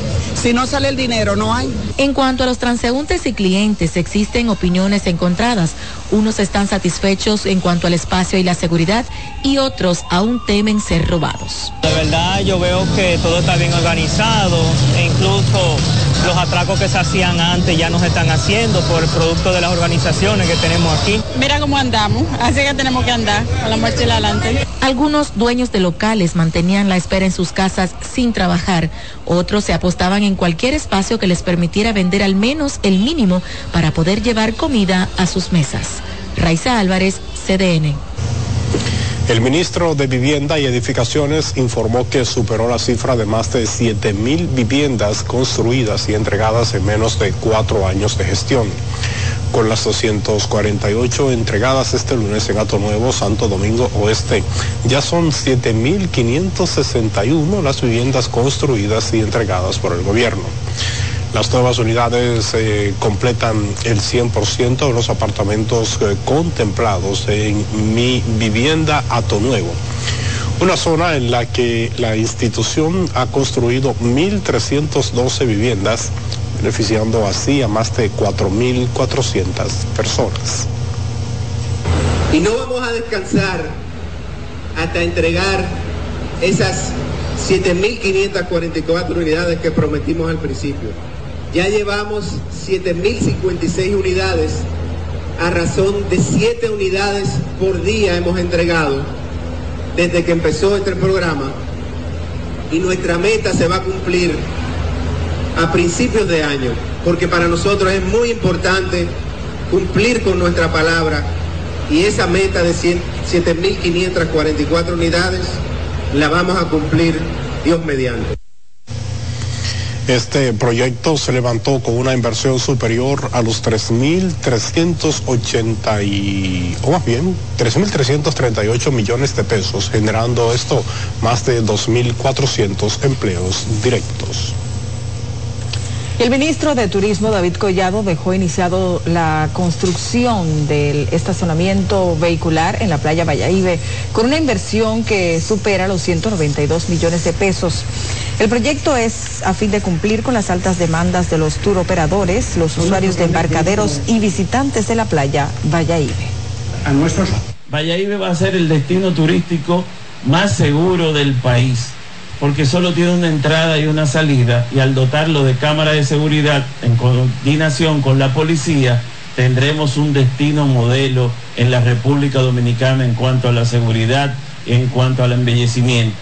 Si no sale el dinero, no hay. En cuanto a los transeúntes y clientes, existen opiniones encontradas. Unos están satisfechos en cuanto al espacio y la seguridad y otros aún temen ser robados. De verdad yo veo que todo está bien organizado e incluso los atracos que se hacían antes ya no se están haciendo por el producto de las organizaciones que tenemos aquí. Mira cómo andamos, así que tenemos que andar a la marcha adelante. Algunos dueños de locales mantenían la espera en sus casas sin trabajar, otros se apostaban en cualquier espacio que les permitiera vender al menos el mínimo para poder llevar comida a sus mesas. Raiza Álvarez, CDN. El ministro de Vivienda y Edificaciones informó que superó la cifra de más de 7 mil viviendas construidas y entregadas en menos de cuatro años de gestión. Con las 248 entregadas este lunes en Ato Nuevo, Santo Domingo Oeste, ya son 7.561 las viviendas construidas y entregadas por el gobierno. Las nuevas unidades eh, completan el 100% de los apartamentos eh, contemplados en mi vivienda Ato Nuevo. Una zona en la que la institución ha construido 1.312 viviendas, beneficiando así a más de 4.400 personas. Y no vamos a descansar hasta entregar esas 7.544 unidades que prometimos al principio. Ya llevamos 7.056 unidades, a razón de 7 unidades por día hemos entregado desde que empezó este programa y nuestra meta se va a cumplir a principios de año, porque para nosotros es muy importante cumplir con nuestra palabra y esa meta de 7.544 unidades la vamos a cumplir Dios mediante. Este proyecto se levantó con una inversión superior a los 3.380 y, o más bien, 3.338 millones de pesos, generando esto más de 2.400 empleos directos. El ministro de Turismo, David Collado, dejó iniciado la construcción del estacionamiento vehicular en la playa Valladolid con una inversión que supera los 192 millones de pesos. El proyecto es a fin de cumplir con las altas demandas de los tour operadores, los usuarios de embarcaderos y visitantes de la playa Valladolid. A nuestros... va a ser el destino turístico más seguro del país porque solo tiene una entrada y una salida y al dotarlo de cámara de seguridad en coordinación con la policía, tendremos un destino modelo en la República Dominicana en cuanto a la seguridad y en cuanto al embellecimiento.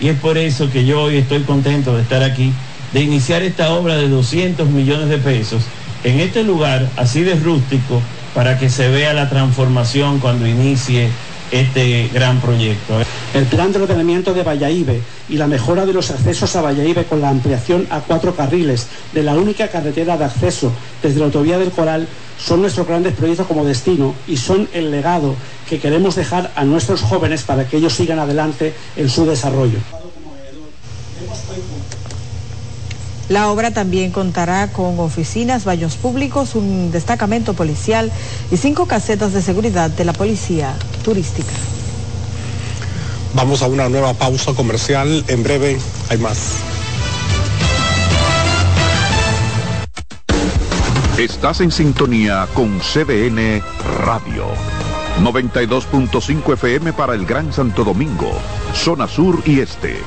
Y es por eso que yo hoy estoy contento de estar aquí, de iniciar esta obra de 200 millones de pesos en este lugar así de rústico para que se vea la transformación cuando inicie este gran proyecto. El plan de ordenamiento de Valladolid y la mejora de los accesos a Valladolid con la ampliación a cuatro carriles de la única carretera de acceso desde la autovía del Coral son nuestros grandes proyectos como destino y son el legado que queremos dejar a nuestros jóvenes para que ellos sigan adelante en su desarrollo. La obra también contará con oficinas, baños públicos, un destacamento policial y cinco casetas de seguridad de la policía turística. Vamos a una nueva pausa comercial. En breve hay más. Estás en sintonía con CDN Radio. 92.5 FM para el Gran Santo Domingo, zona sur y este.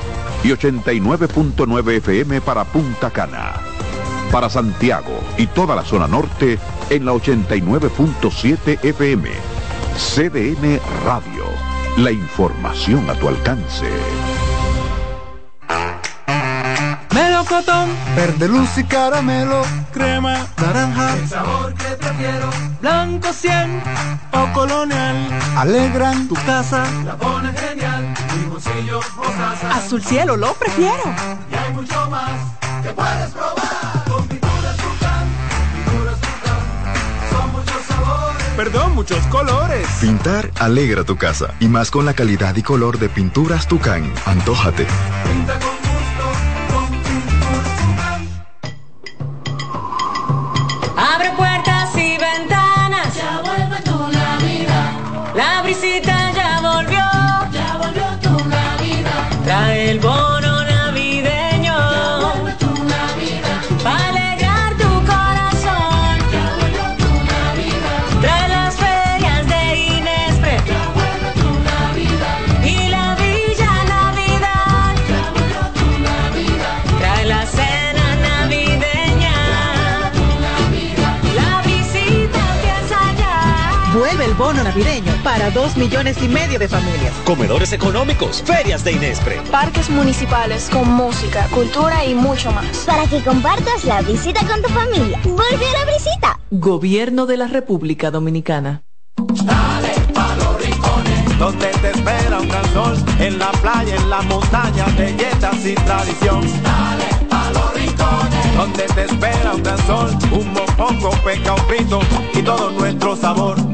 Y 89.9 FM para Punta Cana. Para Santiago y toda la zona norte en la 89.7 FM. CDN Radio. La información a tu alcance. Melocotón, verde luz y caramelo, crema, naranja, el sabor que prefiero, blanco 100 o colonial, alegran tu casa, la pone genial, azul. Cielo lo prefiero, y hay mucho más que puedes probar, con pinturas Tucán, pinturas Tucán, son muchos sabores, perdón, muchos colores. Pintar alegra tu casa, y más con la calidad y color de pinturas Tucán, antójate. Pinta con navideño para dos millones y medio de familias. Comedores económicos, ferias de Inespre. Parques municipales con música, cultura y mucho más. Para que compartas la visita con tu familia. Vuelve a la visita. Gobierno de la República Dominicana. Dale pa' los rincones, donde te espera un gran sol, en la playa, en la montaña, belletas y tradición. Dale pa' los rincones, donde te espera un gran sol, un mopongo, peca, un pito y todo nuestro sabor.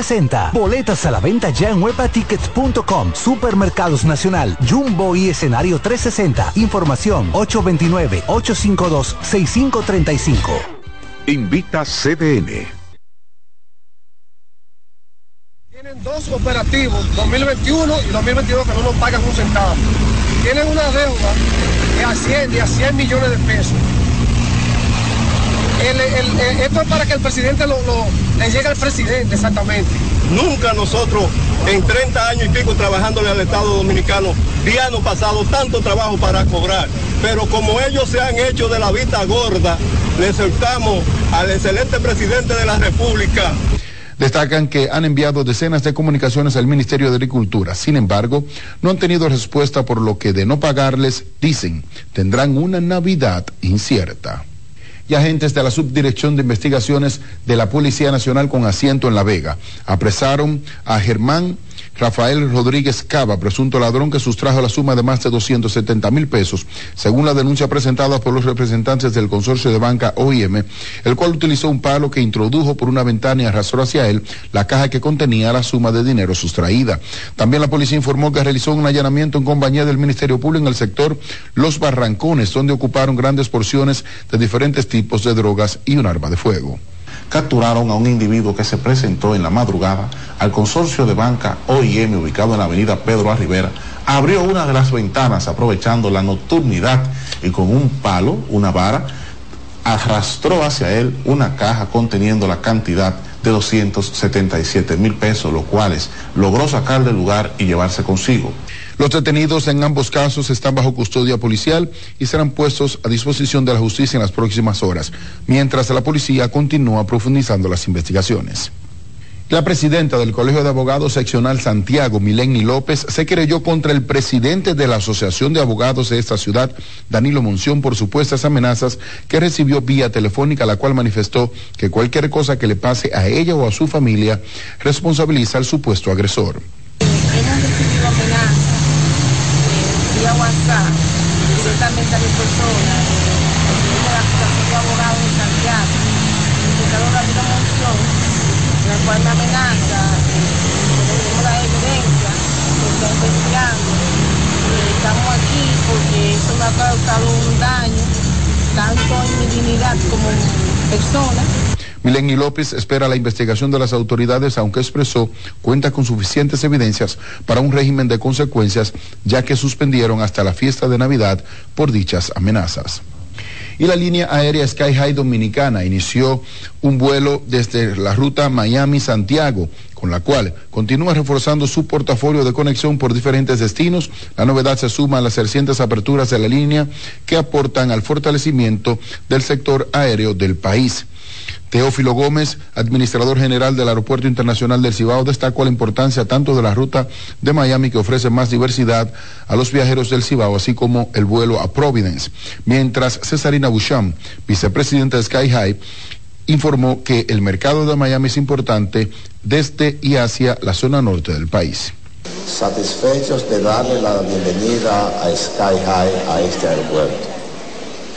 Boletas a la venta ya en webatickets.com, Supermercados Nacional, Jumbo y Escenario 360. Información 829-852-6535. Invita CDN. Tienen dos operativos, 2021 y 2022, que no nos pagan un centavo. Tienen una deuda que asciende a 100 millones de pesos. El, el, el, esto es para que el presidente lo, lo, le llegue al presidente, exactamente. Nunca nosotros, en 30 años y pico trabajándole al Estado Dominicano, día no pasado tanto trabajo para cobrar. Pero como ellos se han hecho de la vista gorda, le soltamos al excelente presidente de la República destacan que han enviado decenas de comunicaciones al Ministerio de Agricultura. Sin embargo, no han tenido respuesta por lo que de no pagarles, dicen, tendrán una Navidad incierta y agentes de la Subdirección de Investigaciones de la Policía Nacional con asiento en La Vega. Apresaron a Germán Rafael Rodríguez Cava, presunto ladrón que sustrajo la suma de más de 270 mil pesos, según la denuncia presentada por los representantes del consorcio de banca OIM, el cual utilizó un palo que introdujo por una ventana y arrastró hacia él la caja que contenía la suma de dinero sustraída. También la policía informó que realizó un allanamiento en compañía del Ministerio Público en el sector Los Barrancones, donde ocuparon grandes porciones de diferentes tipos de drogas y un arma de fuego. Capturaron a un individuo que se presentó en la madrugada al consorcio de banca OIM ubicado en la avenida Pedro A. Rivera, abrió una de las ventanas aprovechando la nocturnidad y con un palo, una vara, arrastró hacia él una caja conteniendo la cantidad de 277 mil pesos, los cuales logró sacar del lugar y llevarse consigo. Los detenidos en ambos casos están bajo custodia policial y serán puestos a disposición de la justicia en las próximas horas, mientras la policía continúa profundizando las investigaciones. La presidenta del Colegio de Abogados Seccional Santiago, Mileni López, se querelló contra el presidente de la Asociación de Abogados de esta ciudad, Danilo Monción, por supuestas amenazas que recibió vía telefónica, la cual manifestó que cualquier cosa que le pase a ella o a su familia responsabiliza al supuesto agresor. Eh, WhatsApp directamente a mi persona, eh, la Abogados de Santiago, Monción, la cual me amenaza, eh, tenemos la evidencia, que está investigando. Eh, estamos aquí porque eso me ha causado un daño, tanto en mi dignidad como persona. Mileni López espera la investigación de las autoridades, aunque expresó cuenta con suficientes evidencias para un régimen de consecuencias, ya que suspendieron hasta la fiesta de Navidad por dichas amenazas. Y la línea aérea Sky High Dominicana inició un vuelo desde la ruta Miami-Santiago, con la cual continúa reforzando su portafolio de conexión por diferentes destinos. La novedad se suma a las recientes aperturas de la línea que aportan al fortalecimiento del sector aéreo del país. Teófilo Gómez, administrador general del Aeropuerto Internacional del Cibao, destacó la importancia tanto de la ruta de Miami que ofrece más diversidad a los viajeros del Cibao, así como el vuelo a Providence. Mientras Cesarina Boucham, vicepresidenta de Sky High, informó que el mercado de Miami es importante desde y hacia la zona norte del país. Satisfechos de darle la bienvenida a Sky High a este aeropuerto.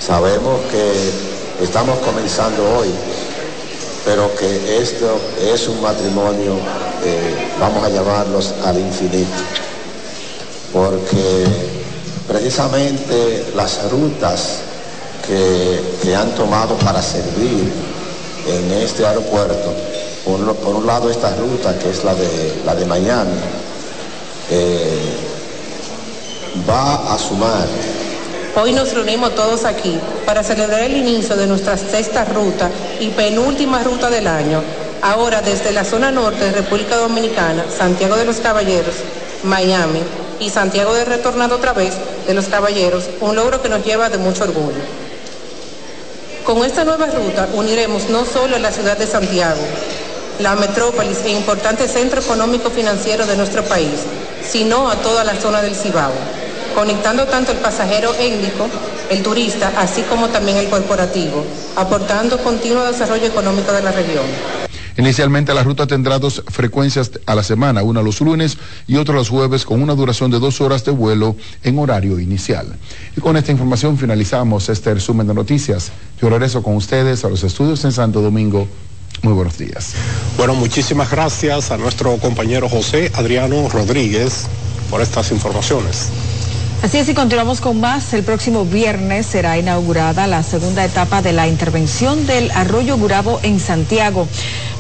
Sabemos que estamos comenzando hoy, pero que esto es un matrimonio, eh, vamos a llamarlos al infinito, porque precisamente las rutas que, que han tomado para servir en este aeropuerto, por, un lado esta ruta que es la de, la de Miami, eh, va a sumar Hoy nos reunimos todos aquí para celebrar el inicio de nuestra sexta ruta y penúltima ruta del año. Ahora desde la zona norte de República Dominicana, Santiago de los Caballeros, Miami y Santiago de Retornado otra vez de los Caballeros, un logro que nos lleva de mucho orgullo. Con esta nueva ruta uniremos no solo a la ciudad de Santiago, la metrópolis e importante centro económico financiero de nuestro país, sino a toda la zona del Cibao, conectando tanto el pasajero étnico, el turista, así como también el corporativo, aportando continuo desarrollo económico de la región. Inicialmente la ruta tendrá dos frecuencias a la semana, una los lunes y otra los jueves, con una duración de dos horas de vuelo en horario inicial. Y con esta información finalizamos este resumen de noticias. Yo regreso con ustedes a los estudios en Santo Domingo. Muy buenos días. Bueno, muchísimas gracias a nuestro compañero José Adriano Rodríguez por estas informaciones. Así es, y continuamos con más. El próximo viernes será inaugurada la segunda etapa de la intervención del Arroyo Gurabo en Santiago.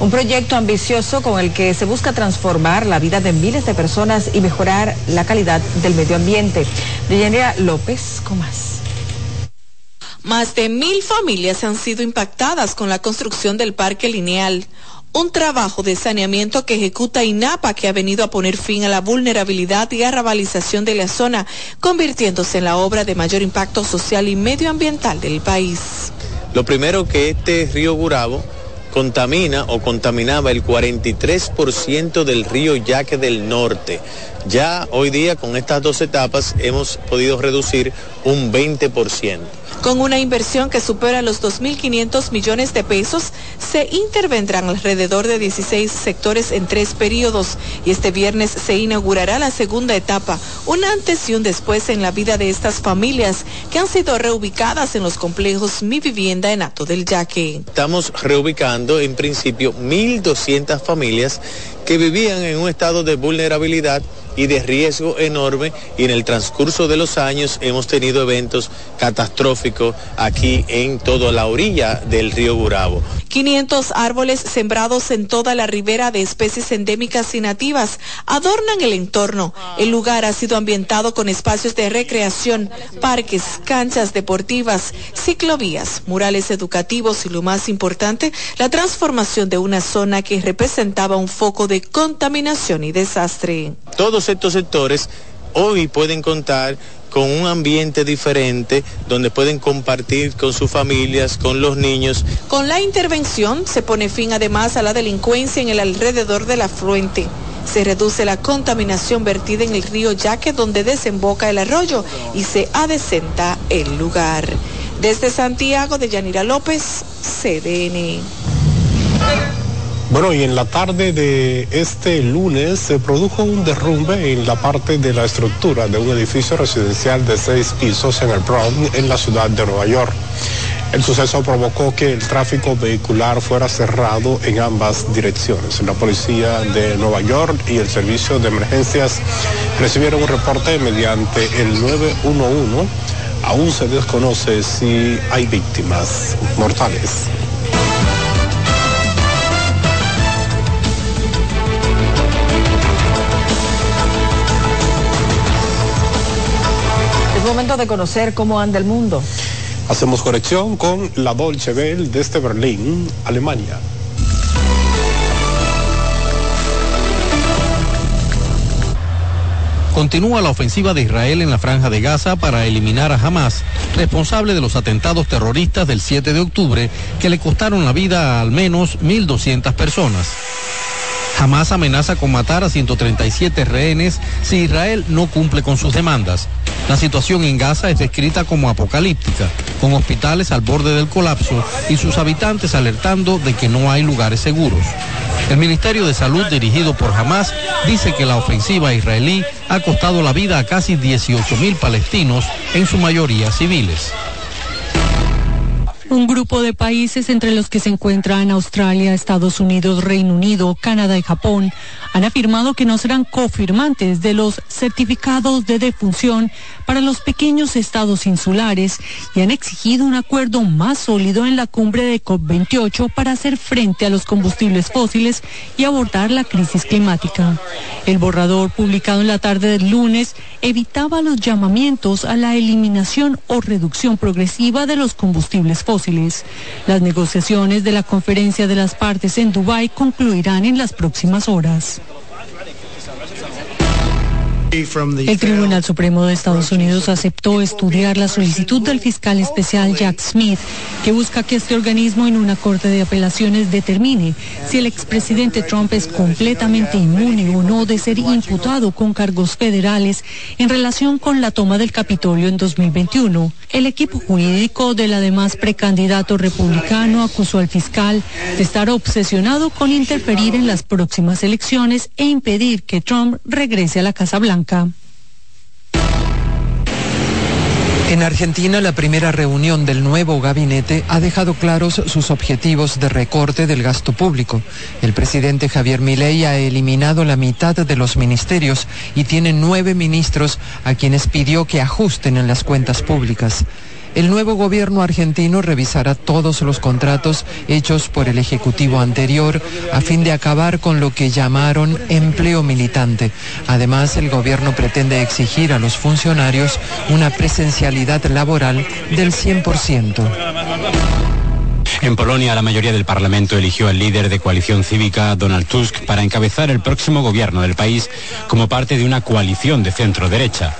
Un proyecto ambicioso con el que se busca transformar la vida de miles de personas y mejorar la calidad del medio ambiente. Deyanira López, con más. Más de mil familias han sido impactadas con la construcción del parque lineal, un trabajo de saneamiento que ejecuta INAPA que ha venido a poner fin a la vulnerabilidad y arrabalización de la zona, convirtiéndose en la obra de mayor impacto social y medioambiental del país. Lo primero que este río Gurabo contamina o contaminaba el 43% del río Yaque del Norte. Ya hoy día con estas dos etapas hemos podido reducir un 20%. Con una inversión que supera los 2.500 millones de pesos, se intervendrán alrededor de 16 sectores en tres periodos y este viernes se inaugurará la segunda etapa, un antes y un después en la vida de estas familias que han sido reubicadas en los complejos Mi Vivienda en Ato del Yaque. Estamos reubicando en principio 1.200 familias que vivían en un estado de vulnerabilidad y de riesgo enorme y en el transcurso de los años hemos tenido eventos catastróficos aquí en toda la orilla del río Burabo. 500 árboles sembrados en toda la ribera de especies endémicas y nativas adornan el entorno. El lugar ha sido ambientado con espacios de recreación, parques, canchas deportivas, ciclovías, murales educativos y lo más importante, la transformación de una zona que representaba un foco de contaminación y desastre. Todos estos sectores hoy pueden contar con un ambiente diferente donde pueden compartir con sus familias, con los niños. Con la intervención se pone fin además a la delincuencia en el alrededor del afluente. Se reduce la contaminación vertida en el río Yaque donde desemboca el arroyo y se adecenta el lugar. Desde Santiago de Yanira López, CDN. Bueno, y en la tarde de este lunes se produjo un derrumbe en la parte de la estructura de un edificio residencial de seis pisos en el Bronx, en la ciudad de Nueva York. El suceso provocó que el tráfico vehicular fuera cerrado en ambas direcciones. La policía de Nueva York y el servicio de emergencias recibieron un reporte mediante el 911. Aún se desconoce si hay víctimas mortales. Momento de conocer cómo anda el mundo. Hacemos conexión con la Dolce Bell desde Berlín, Alemania. Continúa la ofensiva de Israel en la franja de Gaza para eliminar a Hamas, responsable de los atentados terroristas del 7 de octubre que le costaron la vida a al menos 1.200 personas. Hamas amenaza con matar a 137 rehenes si Israel no cumple con sus demandas. La situación en Gaza es descrita como apocalíptica, con hospitales al borde del colapso y sus habitantes alertando de que no hay lugares seguros. El Ministerio de Salud dirigido por Hamas dice que la ofensiva israelí ha costado la vida a casi 18 mil palestinos, en su mayoría civiles. Un grupo de países entre los que se encuentran Australia, Estados Unidos, Reino Unido, Canadá y Japón han afirmado que no serán cofirmantes de los certificados de defunción para los pequeños estados insulares y han exigido un acuerdo más sólido en la cumbre de COP28 para hacer frente a los combustibles fósiles y abordar la crisis climática. El borrador publicado en la tarde del lunes evitaba los llamamientos a la eliminación o reducción progresiva de los combustibles fósiles. Las negociaciones de la conferencia de las partes en Dubái concluirán en las próximas horas. El Tribunal Supremo de Estados Unidos aceptó estudiar la solicitud del fiscal especial Jack Smith, que busca que este organismo en una corte de apelaciones determine si el expresidente Trump es completamente inmune o no de ser imputado con cargos federales en relación con la toma del Capitolio en 2021. El equipo jurídico del además precandidato republicano acusó al fiscal de estar obsesionado con interferir en las próximas elecciones e impedir que Trump regrese a la Casa Blanca. En Argentina, la primera reunión del nuevo gabinete ha dejado claros sus objetivos de recorte del gasto público. El presidente Javier Milei ha eliminado la mitad de los ministerios y tiene nueve ministros a quienes pidió que ajusten en las cuentas públicas. El nuevo gobierno argentino revisará todos los contratos hechos por el Ejecutivo anterior a fin de acabar con lo que llamaron empleo militante. Además, el gobierno pretende exigir a los funcionarios una presencialidad laboral del 100%. En Polonia, la mayoría del Parlamento eligió al líder de coalición cívica, Donald Tusk, para encabezar el próximo gobierno del país como parte de una coalición de centro-derecha.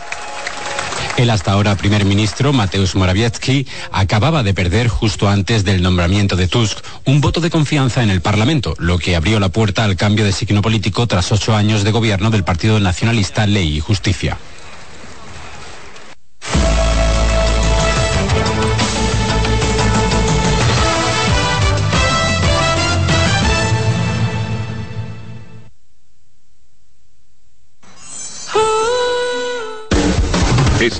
El hasta ahora primer ministro, Mateusz Morawiecki, acababa de perder justo antes del nombramiento de Tusk un voto de confianza en el Parlamento, lo que abrió la puerta al cambio de signo político tras ocho años de gobierno del Partido Nacionalista Ley y Justicia.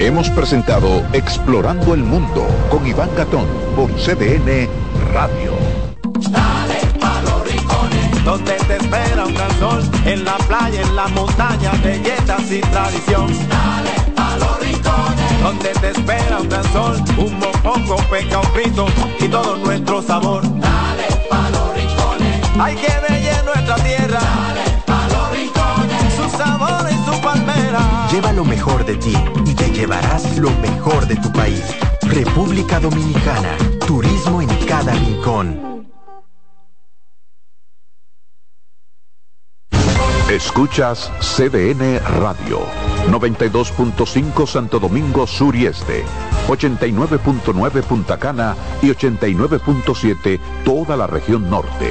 Hemos presentado Explorando el Mundo con Iván Gatón por CDN Radio. Dale pa' los rincones, donde te espera un gran sol, en la playa, en la montaña, belletas y tradición. Dale pa' los rincones, donde te espera un gran sol, un mopongo, peca, un frito y todo nuestro sabor. Dale pa' los rincones, hay que bella nuestra tierra. Lleva lo mejor de ti y te llevarás lo mejor de tu país. República Dominicana. Turismo en cada rincón. Escuchas CDN Radio, 92.5 Santo Domingo Sur y Este, 89.9 Punta Cana y 89.7 toda la región norte.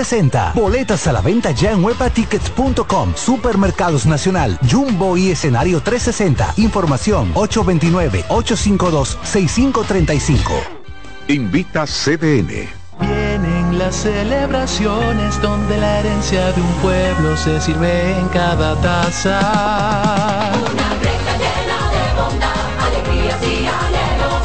360. Boletas a la venta ya en webatickets.com. Supermercados Nacional, Jumbo y Escenario 360. Información 829-852-6535. Invita CDN. Vienen las celebraciones donde la herencia de un pueblo se sirve en cada taza. Una recta llena de bondad, alegrías y anhelos,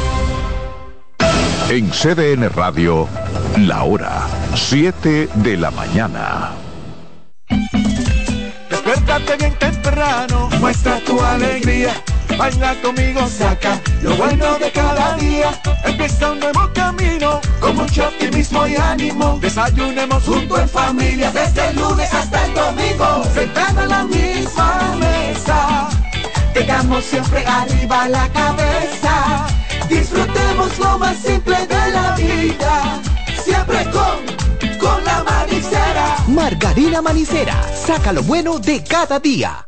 En CDN Radio, la hora 7 de la mañana. Despiértate bien temprano, muestra tu alegría. Baila conmigo, saca lo bueno de cada día. Empieza un nuevo camino, con mucho optimismo y ánimo. Desayunemos junto en familia, desde el lunes hasta el domingo. Sentado en la misma mesa, tengamos siempre arriba la cabeza. Disfrutemos lo más simple de la vida, siempre con, con la manicera. Margarina Manicera, saca lo bueno de cada día.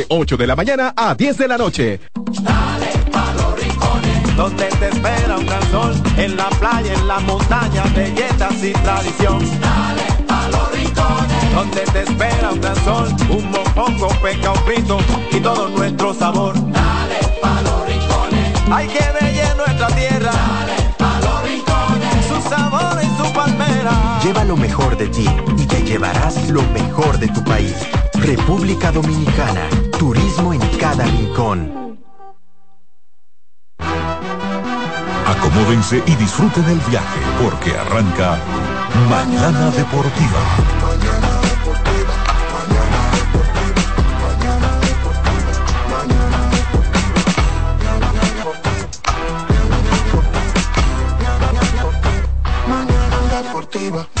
8 de la mañana a 10 de la noche. Donde te espera un gran sol, en la playa, en la montaña, belletas y tradición. Dale a los rincones. Donde te espera un gran sol, un mopongo, peca, un pito y todo nuestro sabor. Dale a los rincones. Hay que bella nuestra tierra. Dale a los rincones. Su sabor y su palmera. Lleva lo mejor de ti y te llevarás lo mejor de tu país. República Dominicana. Turismo en cada rincón. Acomódense y disfruten el viaje porque arranca Mañana Deportiva. Mañana deportiva.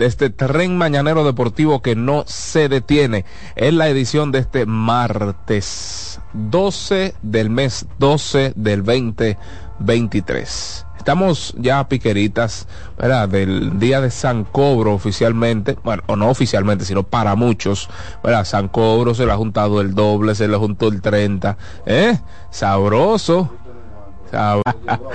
De este tren mañanero deportivo que no se detiene. Es la edición de este martes 12 del mes 12 del 2023. Estamos ya piqueritas, ¿verdad? Del día de San Cobro oficialmente, bueno, o no oficialmente, sino para muchos, ¿verdad? San Cobro se le ha juntado el doble, se le juntó el 30, ¿eh? Sabroso. Sabroso.